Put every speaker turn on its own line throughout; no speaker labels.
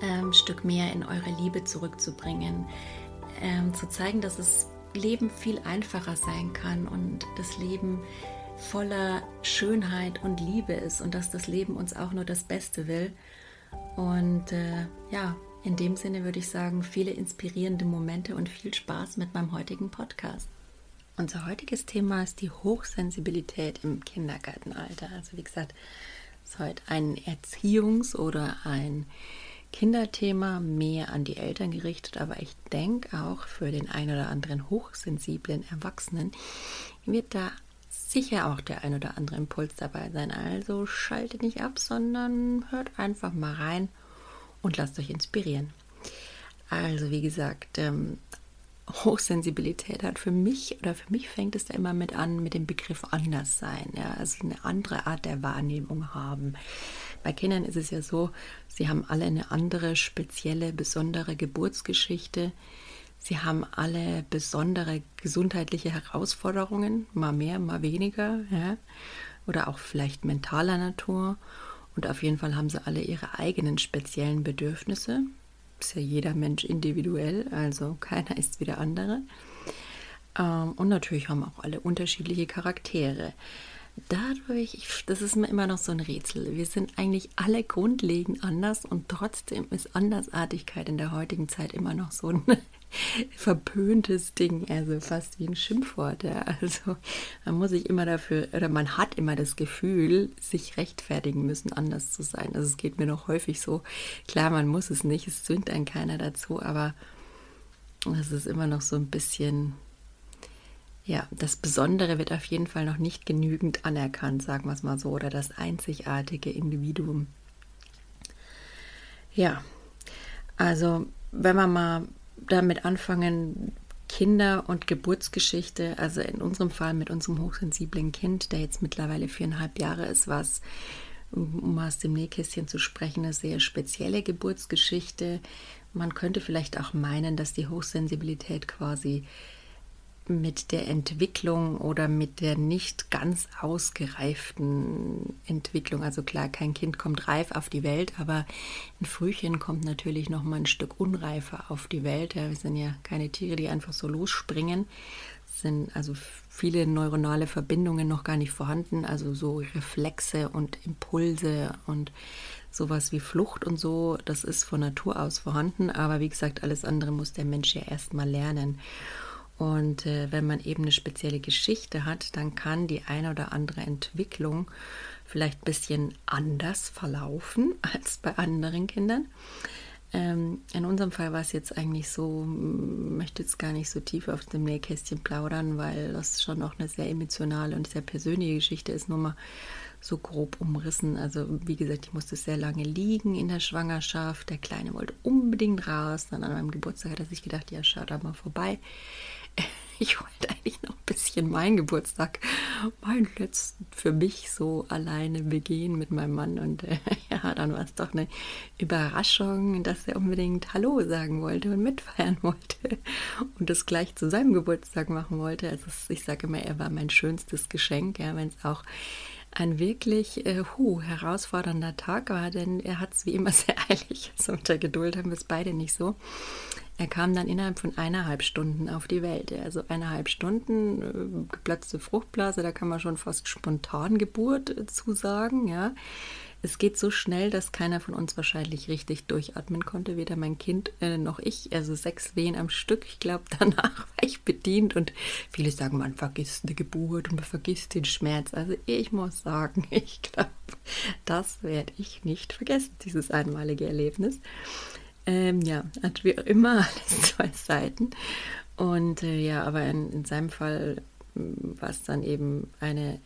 ähm, Stück mehr in eure Liebe zurückzubringen, ähm, zu zeigen, dass das Leben viel einfacher sein kann und das Leben voller Schönheit und Liebe ist und dass das Leben uns auch nur das Beste will. Und äh, ja, in dem Sinne würde ich sagen, viele inspirierende Momente und viel Spaß mit meinem heutigen Podcast. Unser heutiges Thema ist die Hochsensibilität im Kindergartenalter. Also wie gesagt, es ist heute ein Erziehungs- oder ein Kinderthema mehr an die Eltern gerichtet, aber ich denke auch für den ein oder anderen hochsensiblen Erwachsenen wird da sicher auch der ein oder andere Impuls dabei sein. Also schaltet nicht ab, sondern hört einfach mal rein und lasst euch inspirieren. Also wie gesagt, ähm, Hochsensibilität hat für mich oder für mich fängt es da immer mit an mit dem Begriff Anderssein, ja, also eine andere Art der Wahrnehmung haben. Bei Kindern ist es ja so, sie haben alle eine andere, spezielle, besondere Geburtsgeschichte. Sie haben alle besondere gesundheitliche Herausforderungen, mal mehr, mal weniger, ja? oder auch vielleicht mentaler Natur. Und auf jeden Fall haben sie alle ihre eigenen speziellen Bedürfnisse. Ist ja jeder Mensch individuell, also keiner ist wie der andere. Ähm, und natürlich haben auch alle unterschiedliche Charaktere dadurch, ich, das ist mir immer noch so ein Rätsel. Wir sind eigentlich alle grundlegend anders und trotzdem ist Andersartigkeit in der heutigen Zeit immer noch so ein verpöntes Ding, also fast wie ein Schimpfwort. Ja. Also man muss sich immer dafür, oder man hat immer das Gefühl, sich rechtfertigen müssen, anders zu sein. Also es geht mir noch häufig so. Klar, man muss es nicht, es zwingt einen keiner dazu, aber es ist immer noch so ein bisschen ja, das Besondere wird auf jeden Fall noch nicht genügend anerkannt, sagen wir es mal so, oder das einzigartige Individuum. Ja, also wenn wir mal damit anfangen, Kinder- und Geburtsgeschichte, also in unserem Fall mit unserem hochsensiblen Kind, der jetzt mittlerweile viereinhalb Jahre ist, was, um aus dem Nähkästchen zu sprechen, eine sehr spezielle Geburtsgeschichte. Man könnte vielleicht auch meinen, dass die Hochsensibilität quasi mit der Entwicklung oder mit der nicht ganz ausgereiften Entwicklung. Also klar, kein Kind kommt reif auf die Welt, aber ein Frühchen kommt natürlich noch mal ein Stück unreifer auf die Welt. Ja, wir sind ja keine Tiere, die einfach so losspringen. Es sind also viele neuronale Verbindungen noch gar nicht vorhanden, also so Reflexe und Impulse und sowas wie Flucht und so, das ist von Natur aus vorhanden, aber wie gesagt, alles andere muss der Mensch ja erst mal lernen. Und äh, wenn man eben eine spezielle Geschichte hat, dann kann die eine oder andere Entwicklung vielleicht ein bisschen anders verlaufen als bei anderen Kindern. Ähm, in unserem Fall war es jetzt eigentlich so, möchte jetzt gar nicht so tief auf dem Nähkästchen plaudern, weil das schon noch eine sehr emotionale und sehr persönliche Geschichte ist, nur mal so grob umrissen. Also wie gesagt, ich musste sehr lange liegen in der Schwangerschaft. Der Kleine wollte unbedingt raus. Dann an meinem Geburtstag hat er sich gedacht, ja, schau da mal vorbei. ich wollte eigentlich noch ein bisschen meinen Geburtstag, meinen letzten für mich so alleine begehen mit meinem Mann. Und äh, ja, dann war es doch eine Überraschung, dass er unbedingt Hallo sagen wollte und mitfeiern wollte und das gleich zu seinem Geburtstag machen wollte. Also ich sage immer, er war mein schönstes Geschenk, ja, wenn es auch ein wirklich äh, hu, herausfordernder Tag war, denn er hat es wie immer sehr eilig. Also mit der Geduld haben wir es beide nicht so. Er kam dann innerhalb von eineinhalb Stunden auf die Welt. Also eineinhalb Stunden, äh, geplatzte Fruchtblase, da kann man schon fast spontan Geburt äh, zusagen, ja. Es geht so schnell, dass keiner von uns wahrscheinlich richtig durchatmen konnte, weder mein Kind äh, noch ich. Also sechs Wehen am Stück. Ich glaube, danach war ich bedient und viele sagen, man vergisst eine Geburt und man vergisst den Schmerz. Also ich muss sagen, ich glaube, das werde ich nicht vergessen, dieses einmalige Erlebnis. Ähm, ja, hat wie immer alles zwei Seiten. Und äh, ja, aber in, in seinem Fall war es dann eben eine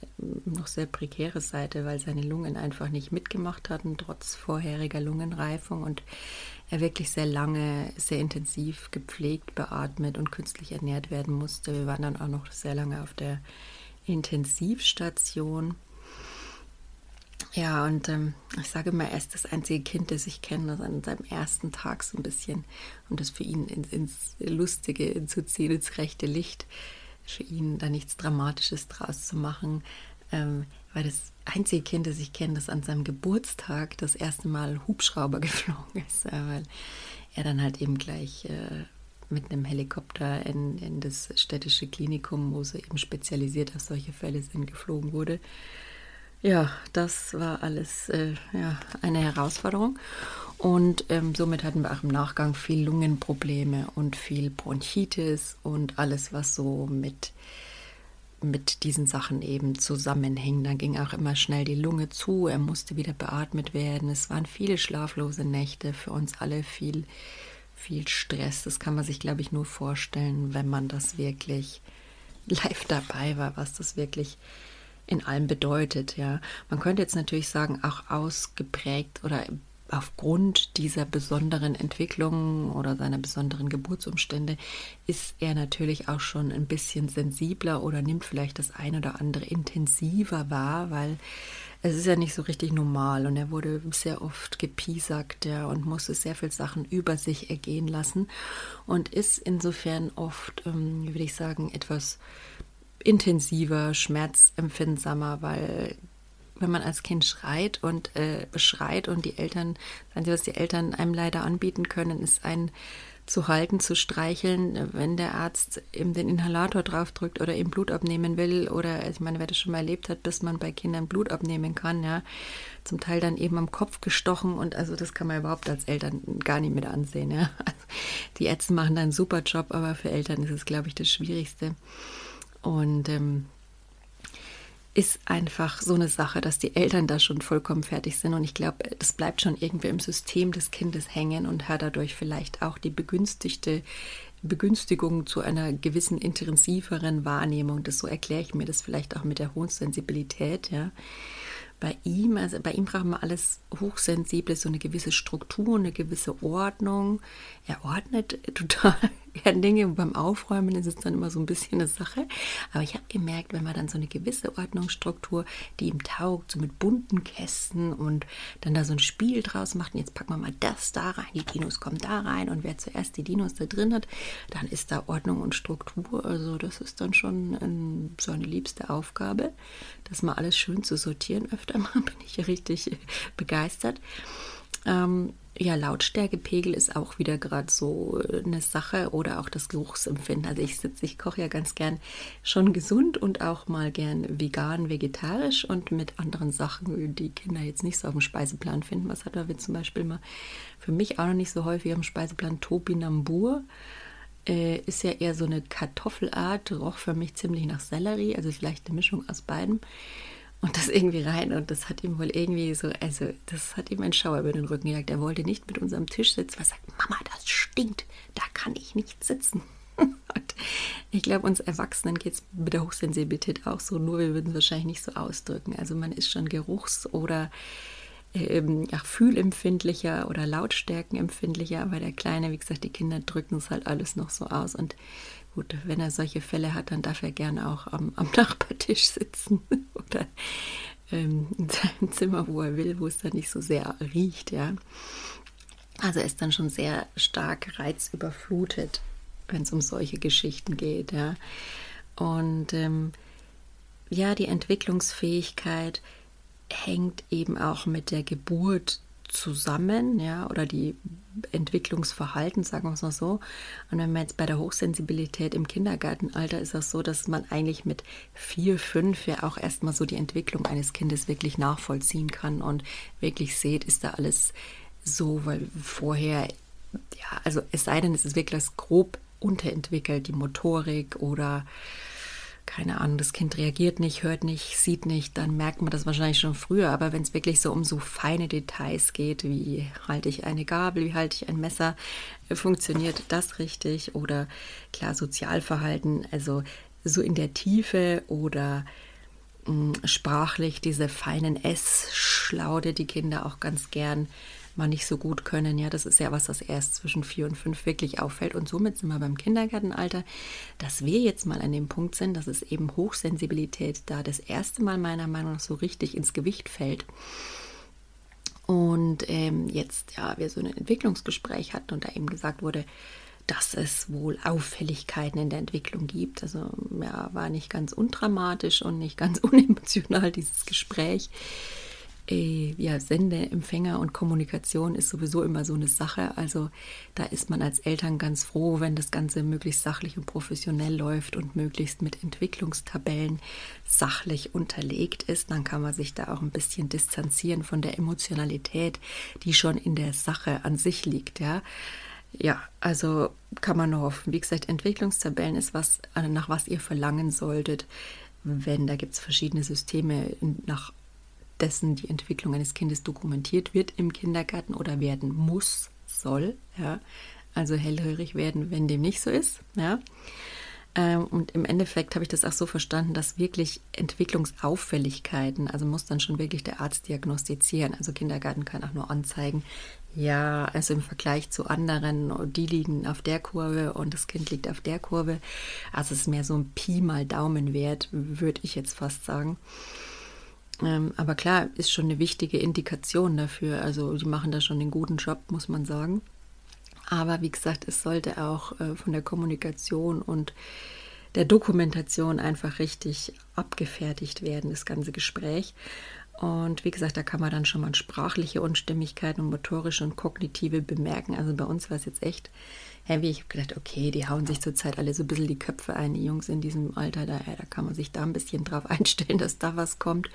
noch sehr prekäre Seite, weil seine Lungen einfach nicht mitgemacht hatten, trotz vorheriger Lungenreifung und er wirklich sehr lange, sehr intensiv gepflegt, beatmet und künstlich ernährt werden musste. Wir waren dann auch noch sehr lange auf der Intensivstation. Ja, und ähm, ich sage mal, er ist das einzige Kind, das ich kenne, das an seinem ersten Tag so ein bisschen, um das für ihn ins, ins Lustige zu ziehen, ins rechte Licht, für ihn da nichts Dramatisches draus zu machen, ähm, weil das einzige Kind, das ich kenne, das an seinem Geburtstag das erste Mal Hubschrauber geflogen ist, äh, weil er dann halt eben gleich äh, mit einem Helikopter in, in das städtische Klinikum, wo sie eben spezialisiert auf solche Fälle sind, geflogen wurde. Ja, das war alles äh, ja, eine Herausforderung. Und ähm, somit hatten wir auch im Nachgang viel Lungenprobleme und viel Bronchitis und alles, was so mit, mit diesen Sachen eben zusammenhängt. Dann ging auch immer schnell die Lunge zu, er musste wieder beatmet werden. Es waren viele schlaflose Nächte, für uns alle viel, viel Stress. Das kann man sich, glaube ich, nur vorstellen, wenn man das wirklich live dabei war, was das wirklich in allem bedeutet, ja. Man könnte jetzt natürlich sagen, auch ausgeprägt oder aufgrund dieser besonderen Entwicklung oder seiner besonderen Geburtsumstände ist er natürlich auch schon ein bisschen sensibler oder nimmt vielleicht das ein oder andere intensiver wahr, weil es ist ja nicht so richtig normal und er wurde sehr oft gepiesackt ja, und musste sehr viele Sachen über sich ergehen lassen und ist insofern oft, ähm, würde ich sagen, etwas intensiver, schmerzempfindsamer, weil wenn man als Kind schreit und äh, beschreit und die Eltern, was die Eltern einem leider anbieten können, ist ein zu halten, zu streicheln, wenn der Arzt eben den Inhalator draufdrückt oder ihm Blut abnehmen will oder, also ich meine, wer das schon mal erlebt hat, bis man bei Kindern Blut abnehmen kann, ja, zum Teil dann eben am Kopf gestochen und also das kann man überhaupt als Eltern gar nicht mit ansehen, ja. Also die Ärzte machen da einen super Job, aber für Eltern ist es, glaube ich, das Schwierigste. Und ähm, ist einfach so eine Sache, dass die Eltern da schon vollkommen fertig sind. Und ich glaube, das bleibt schon irgendwie im System des Kindes hängen und hat dadurch vielleicht auch die begünstigte Begünstigung zu einer gewissen intensiveren Wahrnehmung. Das so erkläre ich mir das vielleicht auch mit der hohen Sensibilität, ja bei ihm, also bei ihm braucht man alles hochsensible, so eine gewisse Struktur, eine gewisse Ordnung. Er ordnet total gerne Dinge beim Aufräumen ist es dann immer so ein bisschen eine Sache. Aber ich habe gemerkt, wenn man dann so eine gewisse Ordnungsstruktur, die ihm taugt, so mit bunten Kästen und dann da so ein Spiel draus macht, und jetzt packen wir mal das da rein, die Dinos kommen da rein und wer zuerst die Dinos da drin hat, dann ist da Ordnung und Struktur. Also das ist dann schon ein, so eine liebste Aufgabe, das mal alles schön zu sortieren öfter mal, bin ich richtig begeistert. Ähm, ja, Lautstärkepegel ist auch wieder gerade so eine Sache oder auch das Geruchsempfinden. Also ich sitze, ich koche ja ganz gern schon gesund und auch mal gern vegan, vegetarisch und mit anderen Sachen, die Kinder jetzt nicht so auf dem Speiseplan finden. Was hat da zum Beispiel mal für mich auch noch nicht so häufig am Speiseplan Topinambur. Äh, ist ja eher so eine Kartoffelart, roch für mich ziemlich nach Sellerie, also vielleicht eine Mischung aus beidem und das irgendwie rein und das hat ihm wohl irgendwie so, also das hat ihm ein Schauer über den Rücken gejagt. Er wollte nicht mit uns am Tisch sitzen, weil er sagt, Mama, das stinkt, da kann ich nicht sitzen. Und ich glaube, uns Erwachsenen geht es mit der Hochsensibilität auch so, nur wir würden es wahrscheinlich nicht so ausdrücken. Also man ist schon geruchs- oder ähm, ja, fühlempfindlicher oder lautstärkenempfindlicher, aber der Kleine, wie gesagt, die Kinder drücken es halt alles noch so aus und gut, wenn er solche Fälle hat, dann darf er gerne auch am, am Nachbartisch sitzen oder ähm, in seinem Zimmer, wo er will, wo es dann nicht so sehr riecht, ja. Also er ist dann schon sehr stark reizüberflutet, wenn es um solche Geschichten geht, ja. Und ähm, ja, die Entwicklungsfähigkeit hängt eben auch mit der Geburt zusammen, ja, oder die Entwicklungsverhalten, sagen wir es mal so. Und wenn man jetzt bei der Hochsensibilität im Kindergartenalter ist das so, dass man eigentlich mit vier, fünf ja auch erstmal so die Entwicklung eines Kindes wirklich nachvollziehen kann und wirklich sieht, ist da alles so, weil vorher, ja, also es sei denn, es ist wirklich grob unterentwickelt, die Motorik oder keine Ahnung, das Kind reagiert nicht, hört nicht, sieht nicht, dann merkt man das wahrscheinlich schon früher. Aber wenn es wirklich so um so feine Details geht, wie halte ich eine Gabel, wie halte ich ein Messer, äh, funktioniert das richtig? Oder klar, Sozialverhalten, also so in der Tiefe oder mh, mm, sprachlich diese feinen S-Schlaude, die Kinder auch ganz gern mal nicht so gut können. Ja, das ist ja was, was erst zwischen vier und fünf wirklich auffällt. Und somit sind wir beim Kindergartenalter, dass wir jetzt mal an dem Punkt sind, dass es eben Hochsensibilität da das erste Mal meiner Meinung nach so richtig ins Gewicht fällt. Und ähm, jetzt, ja, wir so ein Entwicklungsgespräch hatten und da eben gesagt wurde, dass es wohl Auffälligkeiten in der Entwicklung gibt. Also ja, war nicht ganz undramatisch und nicht ganz unemotional dieses Gespräch äh, ja, Sende, Empfänger und Kommunikation ist sowieso immer so eine Sache. Also da ist man als Eltern ganz froh, wenn das Ganze möglichst sachlich und professionell läuft und möglichst mit Entwicklungstabellen sachlich unterlegt ist. Dann kann man sich da auch ein bisschen distanzieren von der Emotionalität, die schon in der Sache an sich liegt. Ja, ja also kann man nur hoffen. Wie gesagt, Entwicklungstabellen ist was, nach was ihr verlangen solltet wenn da gibt es verschiedene Systeme nach dessen die Entwicklung eines Kindes dokumentiert wird im Kindergarten oder werden muss, soll. Ja. Also hellhörig werden, wenn dem nicht so ist. Ja. Ähm, und im Endeffekt habe ich das auch so verstanden, dass wirklich Entwicklungsauffälligkeiten, also muss dann schon wirklich der Arzt diagnostizieren. Also Kindergarten kann auch nur anzeigen, ja, also im Vergleich zu anderen, die liegen auf der Kurve und das Kind liegt auf der Kurve. Also es ist mehr so ein Pi mal Daumenwert, würde ich jetzt fast sagen. Ähm, aber klar, ist schon eine wichtige Indikation dafür. Also die machen da schon einen guten Job, muss man sagen. Aber wie gesagt, es sollte auch äh, von der Kommunikation und der Dokumentation einfach richtig abgefertigt werden, das ganze Gespräch. Und wie gesagt, da kann man dann schon mal sprachliche Unstimmigkeiten und motorische und kognitive bemerken. Also bei uns war es jetzt echt heavy. Ich habe gedacht, okay, die hauen sich zurzeit alle so ein bisschen die Köpfe ein, die Jungs in diesem Alter, da, da kann man sich da ein bisschen drauf einstellen, dass da was kommt.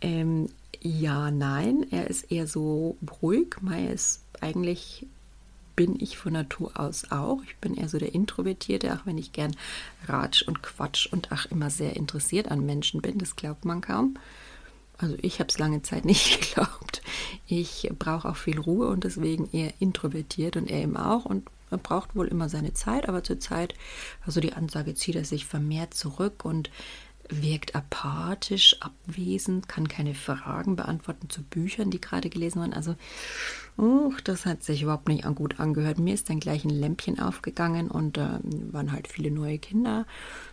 Ähm, ja, nein, er ist eher so ruhig. Maya ist eigentlich bin ich von Natur aus auch. Ich bin eher so der Introvertierte, auch wenn ich gern Ratsch und Quatsch und auch immer sehr interessiert an Menschen bin. Das glaubt man kaum. Also ich habe es lange Zeit nicht geglaubt. Ich brauche auch viel Ruhe und deswegen eher introvertiert und er eben auch. Und er braucht wohl immer seine Zeit, aber zur Zeit, also die Ansage zieht er sich vermehrt zurück und wirkt apathisch, abwesend, kann keine Fragen beantworten zu Büchern, die gerade gelesen wurden. Also, uh, das hat sich überhaupt nicht gut angehört. Mir ist dann gleich ein Lämpchen aufgegangen und da äh, waren halt viele neue Kinder,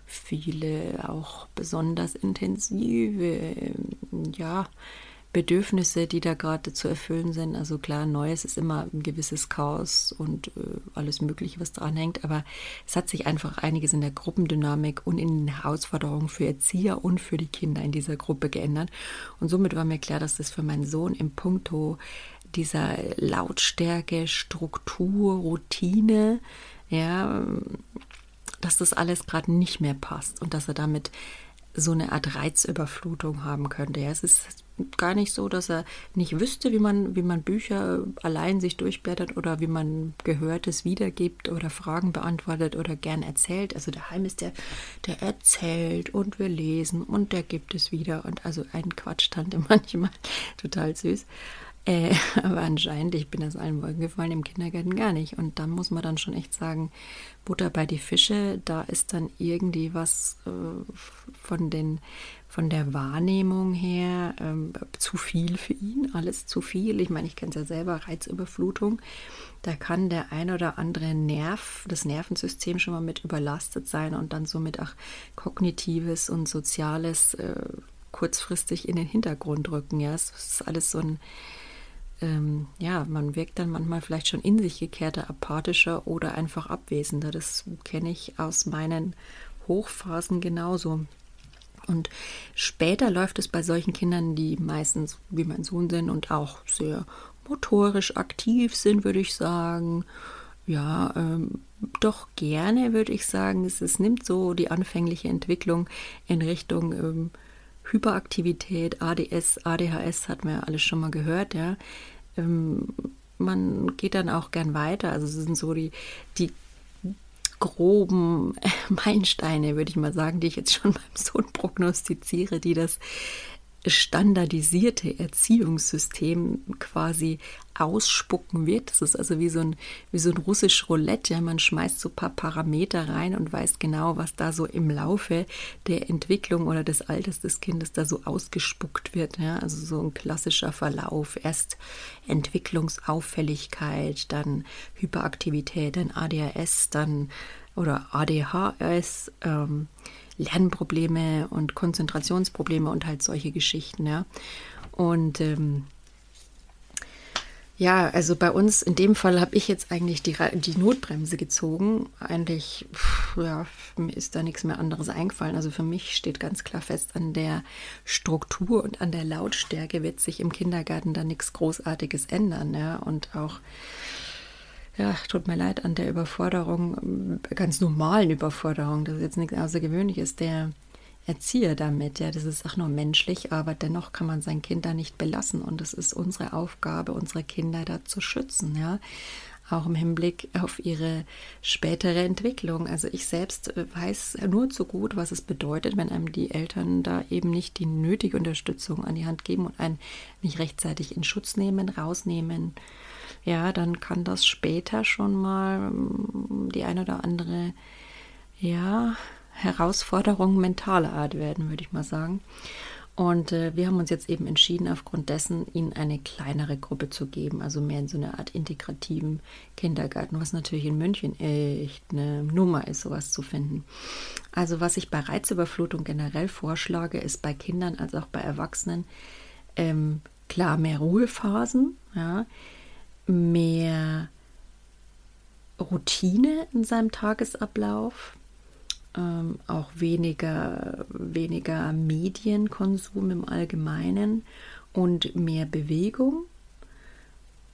viele auch besonders intensive, ja, Bedürfnisse, die da gerade zu erfüllen sind. Also klar, Neues ist immer ein gewisses Chaos und äh, alles Mögliche, was dran hängt. Aber es hat sich einfach einiges in der Gruppendynamik und in den Herausforderungen für Erzieher und für die Kinder in dieser Gruppe geändert. Und somit war mir klar, dass das für meinen Sohn im Punkto dieser Lautstärke, Struktur, Routine, ja, dass das alles gerade nicht mehr passt und dass er damit so eine Art Reizüberflutung haben könnte. Ja, es ist gar nicht so, dass er nicht wüsste, wie man, wie man Bücher allein sich durchblättert oder wie man Gehörtes wiedergibt oder Fragen beantwortet oder gern erzählt. Also der Heim ist der, der erzählt und wir lesen und der gibt es wieder und also ein Quatschtante manchmal total süß. Äh, aber anscheinend, ich bin aus allen Wolken gefallen, im Kindergarten gar nicht. Und da muss man dann schon echt sagen, Butter bei die Fische, da ist dann irgendwie was äh, von, den, von der Wahrnehmung her äh, zu viel für ihn, alles zu viel. Ich meine, ich kenne es ja selber, Reizüberflutung. Da kann der ein oder andere Nerv, das Nervensystem schon mal mit überlastet sein und dann somit auch kognitives und soziales äh, kurzfristig in den Hintergrund rücken. Ja, es ist alles so ein ähm, ja, man wirkt dann manchmal vielleicht schon in sich gekehrter, apathischer oder einfach abwesender. Das kenne ich aus meinen Hochphasen genauso. Und später läuft es bei solchen Kindern, die meistens wie mein Sohn sind und auch sehr motorisch aktiv sind, würde ich sagen. Ja, ähm, doch gerne, würde ich sagen. Es, es, nimmt so die anfängliche Entwicklung in Richtung ähm, Hyperaktivität, ADS, ADHS, hat man ja alles schon mal gehört, ja. Ähm, man geht dann auch gern weiter. Also es sind so die, die groben Meilensteine, würde ich mal sagen, die ich jetzt schon beim Sohn prognostiziere, die das standardisierte Erziehungssystem quasi ausspucken wird. Das ist also wie so ein, wie so ein russisch Roulette. Ja, man schmeißt so ein paar Parameter rein und weiß genau, was da so im Laufe der Entwicklung oder des Alters des Kindes da so ausgespuckt wird. Ja, also so ein klassischer Verlauf. Erst Entwicklungsauffälligkeit, dann Hyperaktivität, dann ADHS, dann oder ADHS. Ähm, Lernprobleme und Konzentrationsprobleme und halt solche Geschichten, ja. Und ähm, ja, also bei uns in dem Fall habe ich jetzt eigentlich die, die Notbremse gezogen. Eigentlich, pff, ja, mir ist da nichts mehr anderes eingefallen. Also für mich steht ganz klar fest, an der Struktur und an der Lautstärke wird sich im Kindergarten da nichts Großartiges ändern. Ja, und auch ja, tut mir leid an der Überforderung, ganz normalen Überforderung, das ist jetzt nichts Außergewöhnliches, der Erzieher damit. Ja, das ist auch nur menschlich, aber dennoch kann man sein Kind da nicht belassen und es ist unsere Aufgabe, unsere Kinder da zu schützen, ja. Auch im Hinblick auf ihre spätere Entwicklung. Also ich selbst weiß nur zu gut, was es bedeutet, wenn einem die Eltern da eben nicht die nötige Unterstützung an die Hand geben und einen nicht rechtzeitig in Schutz nehmen, rausnehmen, ja, dann kann das später schon mal mm, die eine oder andere, ja, Herausforderung mentaler Art werden, würde ich mal sagen. Und äh, wir haben uns jetzt eben entschieden, aufgrund dessen ihnen eine kleinere Gruppe zu geben, also mehr in so einer Art integrativen Kindergarten, was natürlich in München echt eine Nummer ist, sowas zu finden. Also was ich bei Reizüberflutung generell vorschlage, ist bei Kindern als auch bei Erwachsenen ähm, klar mehr Ruhephasen, ja, mehr Routine in seinem Tagesablauf, ähm, auch weniger, weniger Medienkonsum im Allgemeinen und mehr Bewegung,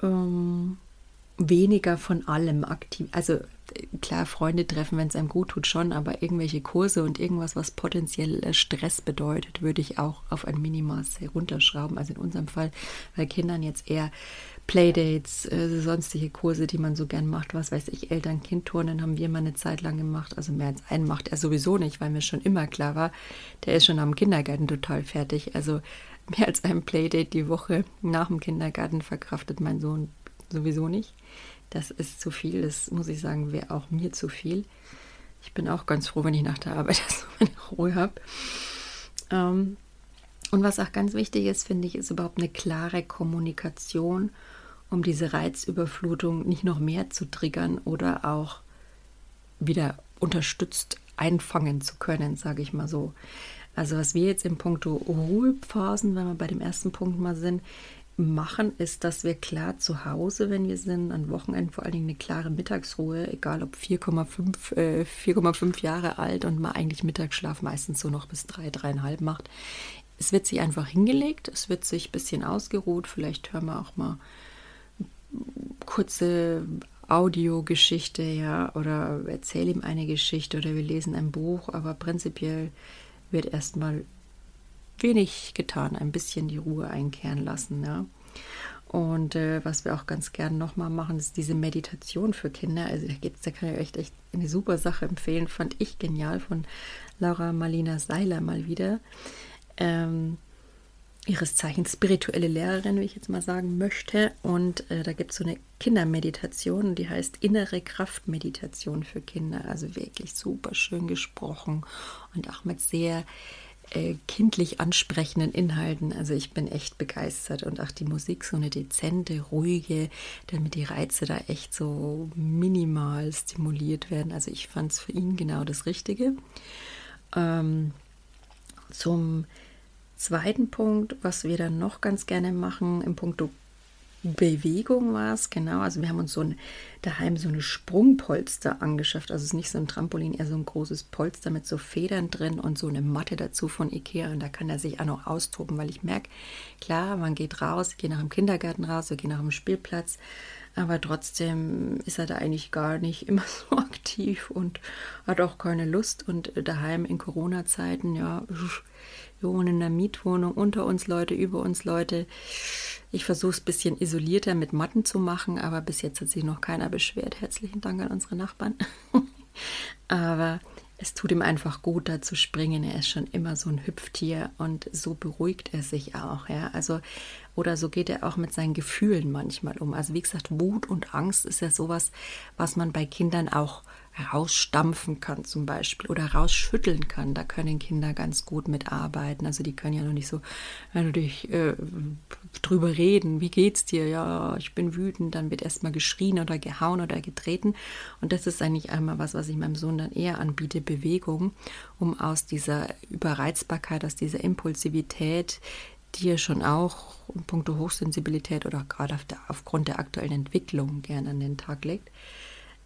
ähm, weniger von allem aktiv. Also klar, Freunde treffen, wenn es einem gut tut, schon, aber irgendwelche Kurse und irgendwas, was potenziell äh, Stress bedeutet, würde ich auch auf ein Minimaß herunterschrauben. Also in unserem Fall bei Kindern jetzt eher Playdates, äh, sonstige Kurse, die man so gern macht, was weiß ich, Eltern-Kind-Turnen haben wir mal eine Zeit lang gemacht. Also mehr als einen macht er sowieso nicht, weil mir schon immer klar war, der ist schon am Kindergarten total fertig. Also mehr als ein Playdate die Woche nach dem Kindergarten verkraftet mein Sohn sowieso nicht. Das ist zu viel, das muss ich sagen, wäre auch mir zu viel. Ich bin auch ganz froh, wenn ich nach der Arbeit so meine Ruhe habe. Ähm, und was auch ganz wichtig ist, finde ich, ist überhaupt eine klare Kommunikation, um diese Reizüberflutung nicht noch mehr zu triggern oder auch wieder unterstützt einfangen zu können, sage ich mal so. Also was wir jetzt im Punkto Ruhephasen, wenn wir bei dem ersten Punkt mal sind, machen, ist, dass wir klar zu Hause, wenn wir sind, an Wochenenden vor allen Dingen eine klare Mittagsruhe, egal ob 4,5 äh, 4,5 Jahre alt und man eigentlich Mittagsschlaf meistens so noch bis 3, 3,5 macht. Es wird sich einfach hingelegt, es wird sich ein bisschen ausgeruht, vielleicht hören wir auch mal kurze Audiogeschichte, ja, oder erzähle ihm eine Geschichte oder wir lesen ein Buch, aber prinzipiell wird erstmal wenig getan, ein bisschen die Ruhe einkehren lassen. Ja. Und äh, was wir auch ganz gern nochmal machen, ist diese Meditation für Kinder. Also da geht's, da kann ich euch echt eine super Sache empfehlen. Fand ich genial von Laura Marlina Seiler mal wieder. Ähm, ihres Zeichens spirituelle Lehrerin, wie ich jetzt mal sagen möchte. Und äh, da gibt es so eine Kindermeditation, die heißt Innere Kraftmeditation für Kinder. Also wirklich super schön gesprochen und auch mit sehr äh, kindlich ansprechenden Inhalten. Also ich bin echt begeistert und auch die Musik so eine dezente, ruhige, damit die Reize da echt so minimal stimuliert werden. Also ich fand es für ihn genau das Richtige. Ähm, zum zweiten Punkt, was wir dann noch ganz gerne machen im Punkto Bewegung war es, genau. Also wir haben uns so ein, daheim so eine Sprungpolster angeschafft. Also es ist nicht so ein Trampolin, eher so ein großes Polster mit so Federn drin und so eine Matte dazu von Ikea. Und da kann er sich auch noch austoben, weil ich merke, klar, man geht raus, ich gehe nach dem Kindergarten raus, wir gehen nach dem Spielplatz. Aber trotzdem ist er da eigentlich gar nicht immer so aktiv und hat auch keine Lust. Und daheim in Corona-Zeiten, ja, wir wohnen in einer Mietwohnung, unter uns Leute, über uns Leute. Ich versuche es ein bisschen isolierter mit Matten zu machen, aber bis jetzt hat sich noch keiner beschwert. Herzlichen Dank an unsere Nachbarn. aber es tut ihm einfach gut, da zu springen. Er ist schon immer so ein Hüpftier und so beruhigt er sich auch. Ja, also oder so geht er auch mit seinen Gefühlen manchmal um. Also wie gesagt, Wut und Angst ist ja sowas, was man bei Kindern auch rausstampfen kann zum Beispiel oder rausschütteln kann. Da können Kinder ganz gut mitarbeiten. Also die können ja noch nicht so, dich äh, drüber reden, wie geht's dir? Ja, ich bin wütend, dann wird erstmal geschrien oder gehauen oder getreten. Und das ist eigentlich einmal was, was ich meinem Sohn dann eher anbiete, Bewegung, um aus dieser Überreizbarkeit, aus dieser Impulsivität, die er schon auch in puncto Hochsensibilität oder gerade auf der, aufgrund der aktuellen Entwicklung gerne an den Tag legt,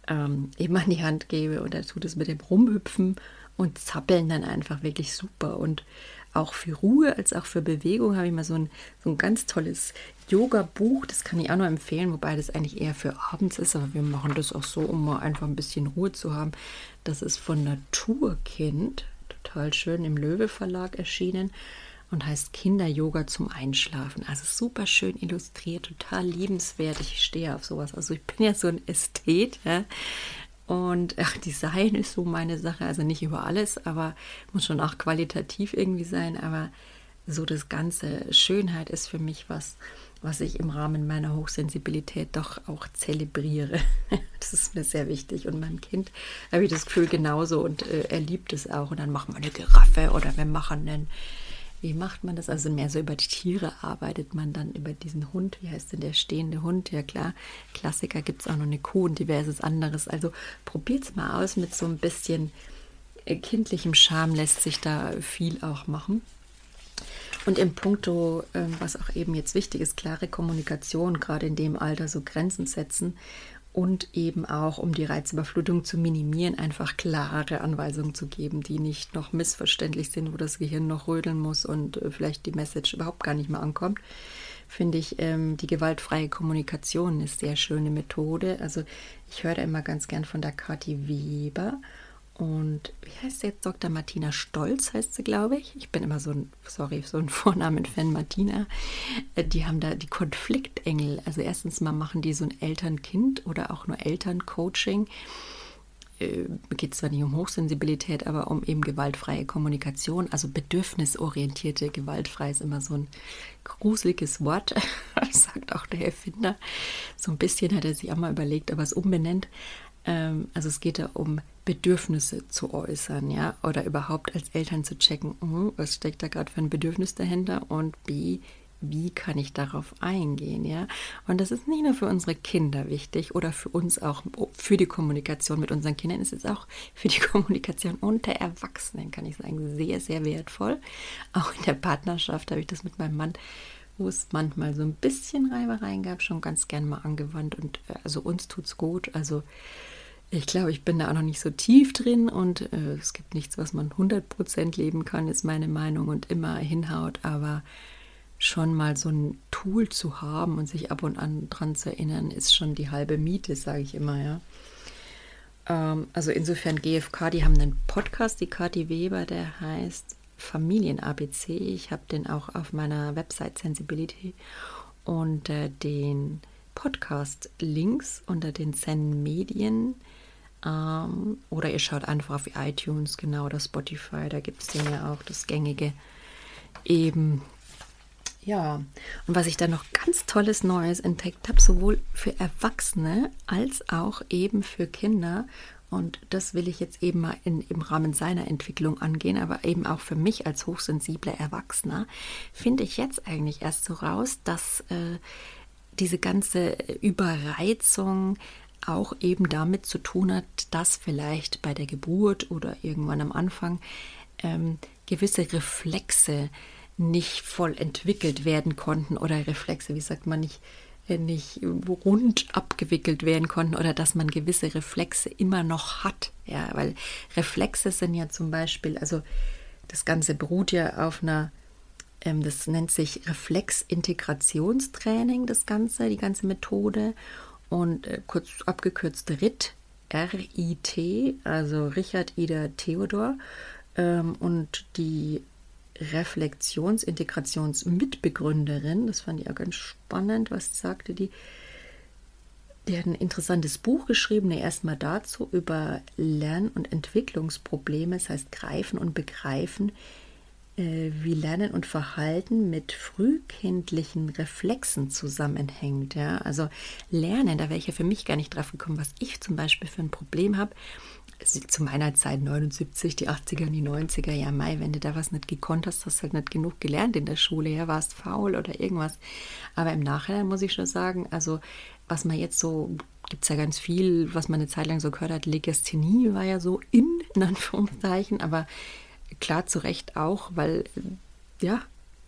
ähm, eben an die Hand gebe und tut es mit dem Rumhüpfen und Zappeln dann einfach wirklich super. Und auch für Ruhe als auch für Bewegung habe ich mal so ein, so ein ganz tolles Yoga-Buch, das kann ich auch nur empfehlen, wobei das eigentlich eher für abends ist, aber wir machen das auch so, um mal einfach ein bisschen Ruhe zu haben. Das ist von Naturkind, total schön im Löwe Verlag erschienen und heißt Kinder-Yoga zum Einschlafen. Also super schön illustriert, total liebenswert. Ich stehe auf sowas. Also ich bin ja so ein Ästhet. Ja? Und ach, Design ist so meine Sache. Also nicht über alles, aber muss schon auch qualitativ irgendwie sein. Aber so das ganze Schönheit ist für mich was, was ich im Rahmen meiner Hochsensibilität doch auch zelebriere. Das ist mir sehr wichtig. Und meinem Kind habe ich das Gefühl genauso und äh, er liebt es auch. Und dann machen wir eine Giraffe oder wir machen einen wie macht man das? Also mehr so über die Tiere arbeitet man dann über diesen Hund. Wie heißt denn der stehende Hund? Ja klar, Klassiker gibt es auch noch eine Kuh und diverses anderes. Also probiert es mal aus mit so ein bisschen äh, kindlichem Charme lässt sich da viel auch machen. Und im Punkto, ähm, was auch eben jetzt wichtig ist, klare Kommunikation, gerade in dem Alter so Grenzen setzen und eben auch, um die Reizüberflutung zu minimieren, einfach klare Anweisungen zu geben, die nicht noch missverständlich sind, wo das Gehirn noch rödeln muss und äh, vielleicht die Message überhaupt gar nicht mehr ankommt. Finde ich, ähm, die gewaltfreie Kommunikation eine sehr schöne Methode. Also ich höre da immer ganz gern von der Kathi Weber und wie heißt sie jetzt? Dr. Martina Stolz heißt sie, glaube ich. Ich bin immer so ein, sorry, so ein Vornamen-Fan, Martina. Äh, die haben da die Konfliktengel. Also erstens mal machen die so ein Eltern-Kind oder auch nur Elterncoaching. Äh, geht zwar nicht um Hochsensibilität, aber um eben gewaltfreie Kommunikation. Also bedürfnisorientierte gewaltfrei ist immer so ein gruseliges Wort, sagt auch der Erfinder. So ein bisschen hat er sich auch mal überlegt, ob er es umbenennt. Ähm, also es geht da um Bedürfnisse zu äußern, ja, oder überhaupt als Eltern zu checken, uh, was steckt da gerade für ein Bedürfnis dahinter und B, wie kann ich darauf eingehen, ja? Und das ist nicht nur für unsere Kinder wichtig oder für uns auch für die Kommunikation mit unseren Kindern, es ist auch für die Kommunikation unter Erwachsenen, kann ich sagen, sehr, sehr wertvoll. Auch in der Partnerschaft habe ich das mit meinem Mann wo es manchmal so ein bisschen Reibereien gab, schon ganz gern mal angewandt. Und äh, also uns tut es gut. Also ich glaube, ich bin da auch noch nicht so tief drin und äh, es gibt nichts, was man 100% leben kann, ist meine Meinung und immer hinhaut, aber schon mal so ein Tool zu haben und sich ab und an dran zu erinnern, ist schon die halbe Miete, sage ich immer, ja. Ähm, also insofern GFK, die haben einen Podcast, die Kathi Weber, der heißt Familien-ABC. Ich habe den auch auf meiner Website Sensibility äh, den Podcast-Links unter den Zen-Medien ähm, oder ihr schaut einfach auf iTunes, genau, oder Spotify, da gibt es den ja auch, das gängige eben. Ja, und was ich da noch ganz tolles Neues entdeckt habe, sowohl für Erwachsene als auch eben für Kinder, und das will ich jetzt eben mal in, im Rahmen seiner Entwicklung angehen, aber eben auch für mich als hochsensibler Erwachsener, finde ich jetzt eigentlich erst so raus, dass äh, diese ganze Überreizung auch eben damit zu tun hat, dass vielleicht bei der Geburt oder irgendwann am Anfang ähm, gewisse Reflexe nicht voll entwickelt werden konnten oder Reflexe, wie sagt man nicht, nicht rund abgewickelt werden konnten oder dass man gewisse Reflexe immer noch hat. Ja, weil Reflexe sind ja zum Beispiel, also das Ganze beruht ja auf einer, ähm, das nennt sich Reflexintegrationstraining, das Ganze, die ganze Methode. Und äh, kurz abgekürzt RIT, R-I-T, also Richard Ida Theodor. Ähm, und die Reflexionsintegrationsmitbegründerin, das fand ich auch ganz spannend, was sagte die. Die hat ein interessantes Buch geschrieben, erstmal dazu über Lern- und Entwicklungsprobleme, das heißt Greifen und Begreifen, wie Lernen und Verhalten mit frühkindlichen Reflexen zusammenhängt. Ja? Also Lernen, da wäre ich ja für mich gar nicht drauf gekommen, was ich zum Beispiel für ein Problem habe zu meiner Zeit 79, die 80er und die 90er, ja, Mai, wenn du da was nicht gekonnt hast, hast du halt nicht genug gelernt in der Schule, ja, warst faul oder irgendwas. Aber im Nachhinein muss ich schon sagen, also was man jetzt so, gibt es ja ganz viel, was man eine Zeit lang so gehört hat, Legasthenie war ja so in, in Anführungszeichen, aber klar zu Recht auch, weil, ja,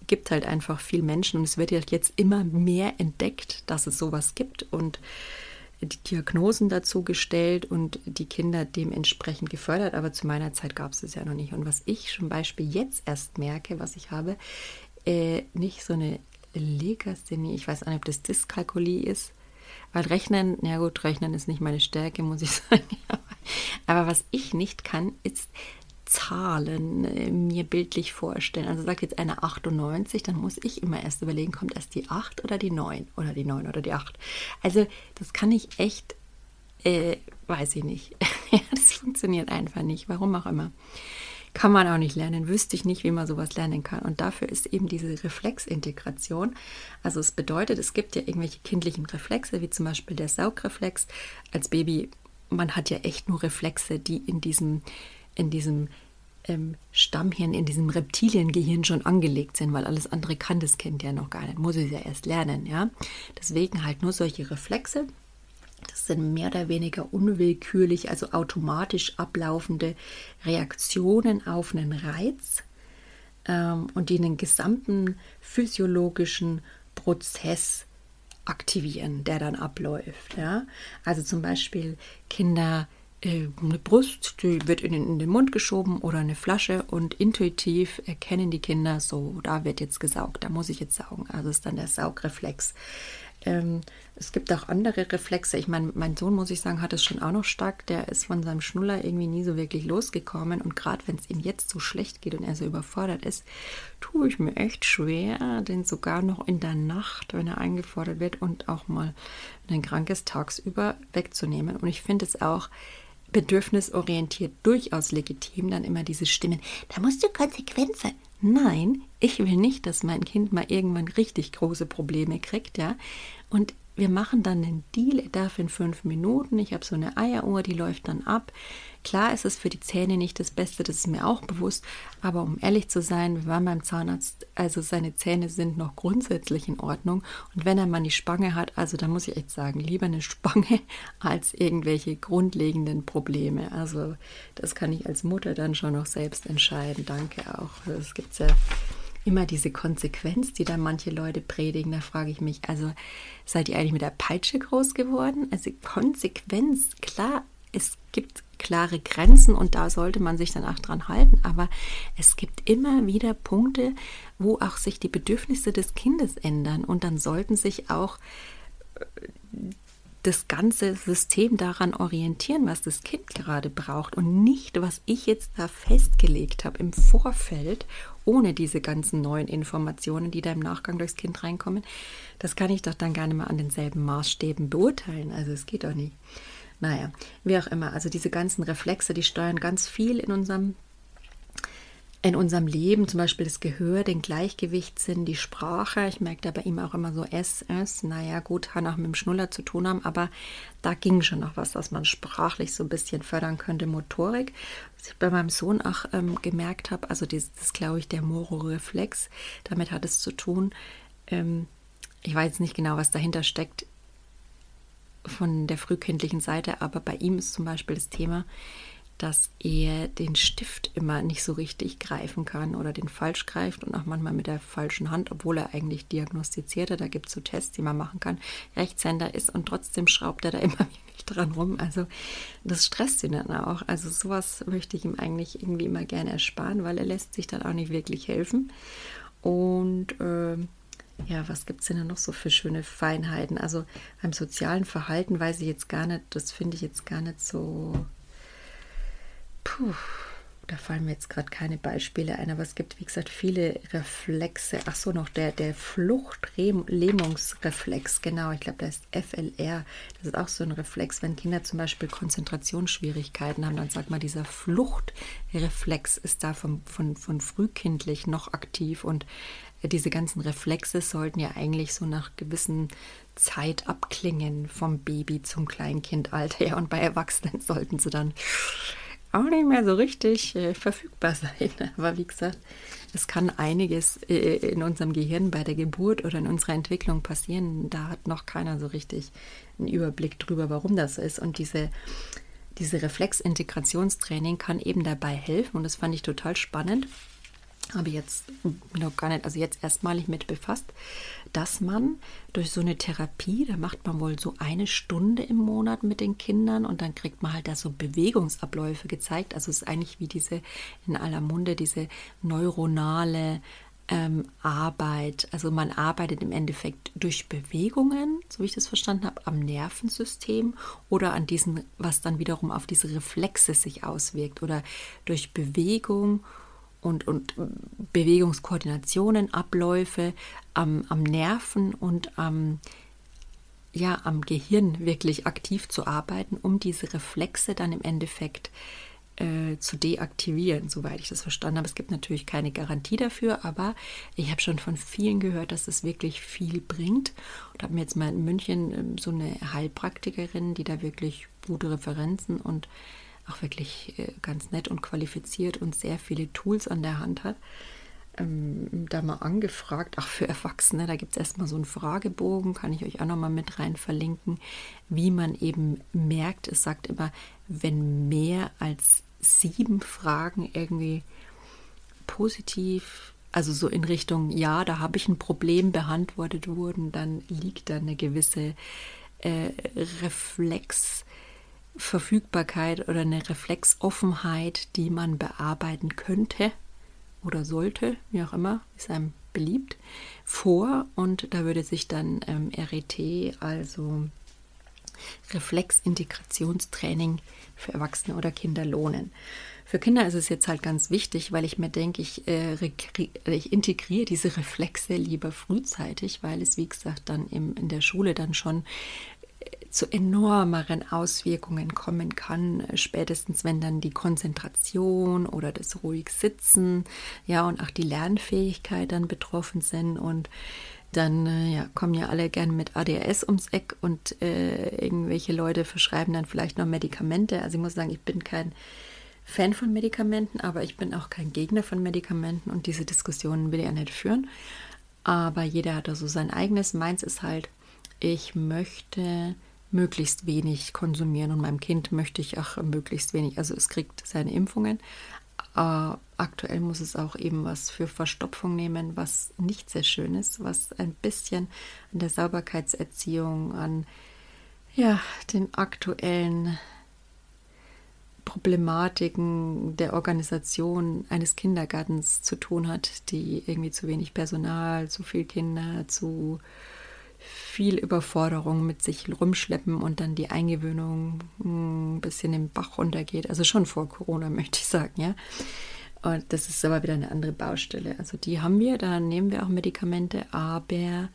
gibt halt einfach viel Menschen und es wird ja jetzt immer mehr entdeckt, dass es sowas gibt und die Diagnosen dazu gestellt und die Kinder dementsprechend gefördert, aber zu meiner Zeit gab es es ja noch nicht. Und was ich zum Beispiel jetzt erst merke, was ich habe, äh, nicht so eine Legasthenie, ich weiß nicht, ob das Dyskalkulie ist, weil Rechnen, ja gut, Rechnen ist nicht meine Stärke, muss ich sagen. Aber was ich nicht kann, ist Zahlen äh, mir bildlich vorstellen. Also sagt jetzt einer 98, dann muss ich immer erst überlegen, kommt erst die 8 oder die 9 oder die 9 oder die 8. Also das kann ich echt, äh, weiß ich nicht. das funktioniert einfach nicht, warum auch immer. Kann man auch nicht lernen, wüsste ich nicht, wie man sowas lernen kann. Und dafür ist eben diese Reflexintegration. Also es bedeutet, es gibt ja irgendwelche kindlichen Reflexe, wie zum Beispiel der Saugreflex. Als Baby, man hat ja echt nur Reflexe, die in diesem in diesem ähm, Stammhirn, in diesem Reptiliengehirn schon angelegt sind, weil alles andere kann das Kind ja noch gar nicht, muss es ja erst lernen, ja. Deswegen halt nur solche Reflexe. Das sind mehr oder weniger unwillkürlich, also automatisch ablaufende Reaktionen auf einen Reiz ähm, und die einen gesamten physiologischen Prozess aktivieren, der dann abläuft. Ja? Also zum Beispiel Kinder eine Brust, die wird in den, in den, Mund geschoben oder eine Flasche und intuitiv erkennen die Kinder so, da wird jetzt gesaugt, da muss ich jetzt saugen. Also ist dann der Saugreflex. Ähm, es gibt auch andere Reflexe. Ich meine, mein Sohn, muss ich sagen, hat es schon auch noch stark. Der ist von seinem Schnuller irgendwie nie so wirklich losgekommen. Und gerade wenn es ihm jetzt so schlecht geht und er so überfordert ist, tue ich mir echt schwer, den sogar noch in der Nacht, wenn er eingefordert wird und auch mal, wenn er krank ist, tagsüber wegzunehmen. Und ich finde es auch bedürfnisorientiert durchaus legitim, dann immer diese Stimmen, da musst du konsequent sein. Nein, ich will nicht, dass mein Kind mal irgendwann richtig große Probleme kriegt, ja. Und wir machen dann einen Deal, er darf in fünf Minuten, ich habe so eine Eieruhr, die läuft dann ab. Klar ist es für die Zähne nicht das Beste, das ist mir auch bewusst, aber um ehrlich zu sein, wir waren beim Zahnarzt, also seine Zähne sind noch grundsätzlich in Ordnung und wenn er mal die Spange hat, also da muss ich echt sagen, lieber eine Spange als irgendwelche grundlegenden Probleme. Also das kann ich als Mutter dann schon noch selbst entscheiden. Danke auch. Es gibt ja immer diese Konsequenz, die dann manche Leute predigen. Da frage ich mich, also seid ihr eigentlich mit der Peitsche groß geworden? Also Konsequenz, klar, es gibt klare Grenzen und da sollte man sich dann auch dran halten, aber es gibt immer wieder Punkte, wo auch sich die Bedürfnisse des Kindes ändern und dann sollten sich auch äh, das ganze System daran orientieren, was das Kind gerade braucht und nicht, was ich jetzt da festgelegt habe im Vorfeld, ohne diese ganzen neuen Informationen, die da im Nachgang durchs Kind reinkommen. Das kann ich doch dann nicht mehr an denselben Maßstäben beurteilen. Also es geht doch nicht. Naja, wie auch immer. Also diese ganzen Reflexe, die steuern ganz viel in unserem in unserem Leben, zum Beispiel das Gehör, den Gleichgewichtssinn, die Sprache. Ich merke da bei ihm auch immer so S, S. Naja, gut, kann auch mit dem Schnuller zu tun haben, aber da ging schon noch was, dass man sprachlich so ein bisschen fördern könnte, Motorik. Was ich bei meinem Sohn auch ähm, gemerkt habe, also das, das glaube ich, der Moro-Reflex, damit hat es zu tun. Ähm, ich weiß nicht genau, was dahinter steckt von der frühkindlichen Seite, aber bei ihm ist zum Beispiel das Thema, dass er den Stift immer nicht so richtig greifen kann oder den falsch greift und auch manchmal mit der falschen Hand, obwohl er eigentlich diagnostiziert hat. Da gibt es so Tests, die man machen kann. Rechtshänder ist und trotzdem schraubt er da immer dran rum. Also das stresst ihn dann auch. Also sowas möchte ich ihm eigentlich irgendwie immer gerne ersparen, weil er lässt sich dann auch nicht wirklich helfen. Und äh, ja, was gibt es denn da noch so für schöne Feinheiten? Also beim sozialen Verhalten weiß ich jetzt gar nicht, das finde ich jetzt gar nicht so. Puh, da fallen mir jetzt gerade keine Beispiele ein, aber es gibt, wie gesagt, viele Reflexe. Ach so, noch der, der Fluchtlähmungsreflex, genau, ich glaube, das ist FLR. Das ist auch so ein Reflex. Wenn Kinder zum Beispiel Konzentrationsschwierigkeiten haben, dann sagt man, dieser Fluchtreflex ist da von, von, von frühkindlich noch aktiv und diese ganzen Reflexe sollten ja eigentlich so nach gewissen Zeit abklingen, vom Baby zum Kleinkindalter. Ja, und bei Erwachsenen sollten sie dann auch nicht mehr so richtig äh, verfügbar sein. Aber wie gesagt, es kann einiges äh, in unserem Gehirn bei der Geburt oder in unserer Entwicklung passieren. Da hat noch keiner so richtig einen Überblick drüber, warum das ist. Und diese, diese Reflexintegrationstraining kann eben dabei helfen. Und das fand ich total spannend habe jetzt noch gar nicht, also jetzt erstmalig mit befasst, dass man durch so eine Therapie, da macht man wohl so eine Stunde im Monat mit den Kindern und dann kriegt man halt da so Bewegungsabläufe gezeigt. Also es ist eigentlich wie diese in aller Munde, diese neuronale ähm, Arbeit. Also man arbeitet im Endeffekt durch Bewegungen, so wie ich das verstanden habe, am Nervensystem oder an diesen, was dann wiederum auf diese Reflexe sich auswirkt oder durch Bewegung und, und Bewegungskoordinationen, Abläufe am, am Nerven und am, ja, am Gehirn wirklich aktiv zu arbeiten, um diese Reflexe dann im Endeffekt äh, zu deaktivieren, soweit ich das verstanden habe. Es gibt natürlich keine Garantie dafür, aber ich habe schon von vielen gehört, dass es wirklich viel bringt. Und habe mir jetzt mal in München ähm, so eine Heilpraktikerin, die da wirklich gute Referenzen und auch wirklich äh, ganz nett und qualifiziert und sehr viele Tools an der Hand hat, ähm, da mal angefragt, auch für Erwachsene, da gibt es erstmal so einen Fragebogen, kann ich euch auch nochmal mit rein verlinken, wie man eben merkt, es sagt immer, wenn mehr als sieben Fragen irgendwie positiv, also so in Richtung, ja, da habe ich ein Problem beantwortet wurden, dann liegt da eine gewisse äh, Reflex, Verfügbarkeit oder eine Reflexoffenheit, die man bearbeiten könnte oder sollte, wie auch immer, ist einem beliebt, vor und da würde sich dann ähm, RET, also Reflexintegrationstraining für Erwachsene oder Kinder lohnen. Für Kinder ist es jetzt halt ganz wichtig, weil ich mir denke, ich, äh, ich integriere diese Reflexe lieber frühzeitig, weil es, wie gesagt, dann im, in der Schule dann schon zu enormeren Auswirkungen kommen kann, spätestens wenn dann die Konzentration oder das ruhig Sitzen, ja, und auch die Lernfähigkeit dann betroffen sind und dann äh, ja, kommen ja alle gern mit ADHS ums Eck und äh, irgendwelche Leute verschreiben dann vielleicht noch Medikamente. Also ich muss sagen, ich bin kein Fan von Medikamenten, aber ich bin auch kein Gegner von Medikamenten und diese Diskussionen will ich ja nicht führen. Aber jeder hat da so sein eigenes. Meins ist halt, ich möchte möglichst wenig konsumieren und meinem Kind möchte ich auch möglichst wenig. Also es kriegt seine Impfungen. Äh, aktuell muss es auch eben was für Verstopfung nehmen, was nicht sehr schön ist, was ein bisschen an der Sauberkeitserziehung, an ja, den aktuellen Problematiken der Organisation eines Kindergartens zu tun hat, die irgendwie zu wenig Personal, zu viel Kinder, zu viel Überforderung mit sich rumschleppen und dann die Eingewöhnung hm, ein bisschen im Bach runtergeht. Also schon vor Corona, möchte ich sagen, ja. Und das ist aber wieder eine andere Baustelle. Also die haben wir, da nehmen wir auch Medikamente, aber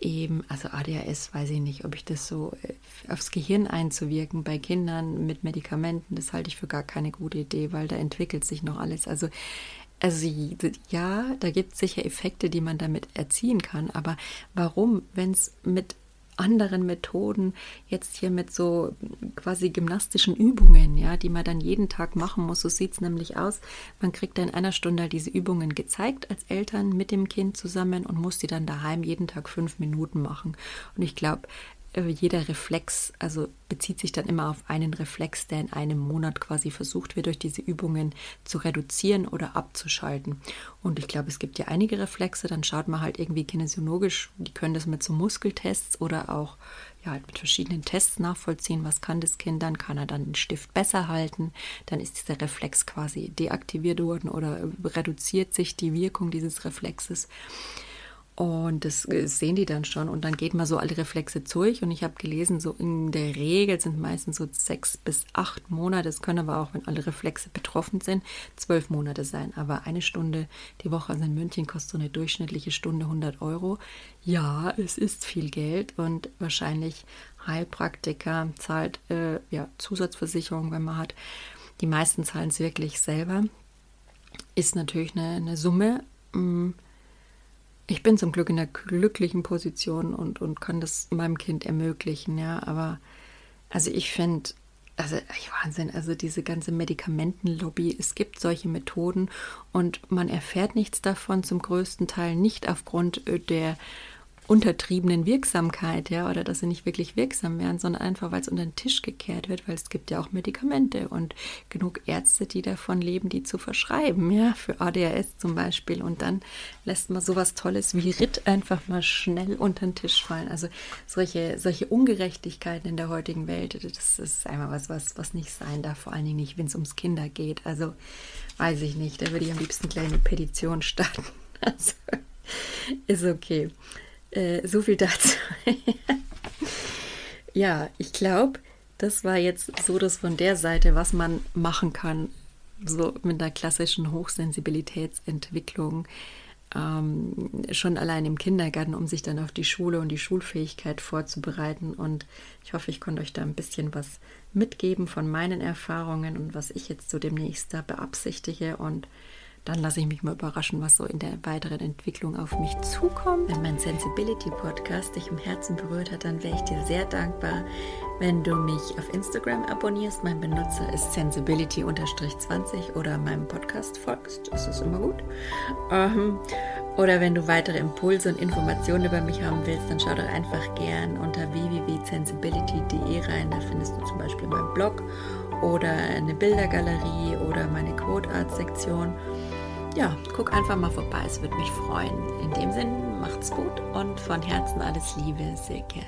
eben, also ADHS, weiß ich nicht, ob ich das so äh, aufs Gehirn einzuwirken bei Kindern mit Medikamenten, das halte ich für gar keine gute Idee, weil da entwickelt sich noch alles. Also also ja, da gibt es sicher Effekte, die man damit erzielen kann, aber warum, wenn es mit anderen Methoden, jetzt hier mit so quasi gymnastischen Übungen, ja, die man dann jeden Tag machen muss. So sieht es nämlich aus. Man kriegt dann in einer Stunde halt diese Übungen gezeigt als Eltern mit dem Kind zusammen und muss die dann daheim jeden Tag fünf Minuten machen. Und ich glaube, jeder Reflex, also bezieht sich dann immer auf einen Reflex, der in einem Monat quasi versucht wird, durch diese Übungen zu reduzieren oder abzuschalten. Und ich glaube, es gibt ja einige Reflexe, dann schaut man halt irgendwie kinesiologisch, die können das mit so Muskeltests oder auch ja, halt mit verschiedenen Tests nachvollziehen, was kann das Kind dann, kann er dann den Stift besser halten, dann ist dieser Reflex quasi deaktiviert worden oder reduziert sich die Wirkung dieses Reflexes. Und das äh, sehen die dann schon. Und dann geht man so alle Reflexe durch. Und ich habe gelesen, so in der Regel sind meistens so sechs bis acht Monate. Es können aber auch, wenn alle Reflexe betroffen sind, zwölf Monate sein. Aber eine Stunde die Woche also in München kostet so eine durchschnittliche Stunde 100 Euro. Ja, es ist viel Geld. Und wahrscheinlich Heilpraktiker zahlt äh, ja, Zusatzversicherung, wenn man hat. Die meisten zahlen es wirklich selber. Ist natürlich eine, eine Summe. Mh, mm, ich bin zum Glück in der glücklichen Position und, und kann das meinem Kind ermöglichen, ja. Aber also ich finde, also Wahnsinn, also diese ganze Medikamentenlobby, es gibt solche Methoden und man erfährt nichts davon, zum größten Teil nicht aufgrund äh, der untertriebenen Wirksamkeit, ja, oder dass sie nicht wirklich wirksam wären, sondern einfach, weil es unter den Tisch gekehrt wird, weil es gibt ja auch Medikamente und genug Ärzte, die davon leben, die zu verschreiben, ja, für ADHS zum Beispiel. Und dann lässt man sowas Tolles wie Ritt einfach mal schnell unter den Tisch fallen. Also solche, solche Ungerechtigkeiten in der heutigen Welt, das ist einmal was, was, was nicht sein darf, vor allen Dingen nicht, wenn es ums Kinder geht. Also weiß ich nicht, da würde ich am liebsten gleich eine Petition starten. Also ist okay. Äh, so viel dazu. ja, ich glaube, das war jetzt so das von der Seite, was man machen kann, so mit der klassischen Hochsensibilitätsentwicklung. Ähm, schon allein im Kindergarten, um sich dann auf die Schule und die Schulfähigkeit vorzubereiten. Und ich hoffe, ich konnte euch da ein bisschen was mitgeben von meinen Erfahrungen und was ich jetzt so demnächst da beabsichtige. Und dann lasse ich mich mal überraschen, was so in der weiteren Entwicklung auf mich zukommt. Wenn mein Sensibility Podcast dich im Herzen berührt hat, dann wäre ich dir sehr dankbar, wenn du mich auf Instagram abonnierst. Mein Benutzer ist sensibility-20 oder meinem Podcast folgst. Das ist immer gut. Ähm, oder wenn du weitere Impulse und Informationen über mich haben willst, dann schau doch einfach gern unter www.sensibility.de rein. Da findest du zum Beispiel meinen Blog oder eine Bildergalerie oder meine Code Art Sektion ja, guck einfach mal vorbei, es würde mich freuen. In dem Sinn, macht's gut und von Herzen alles Liebe, Silke.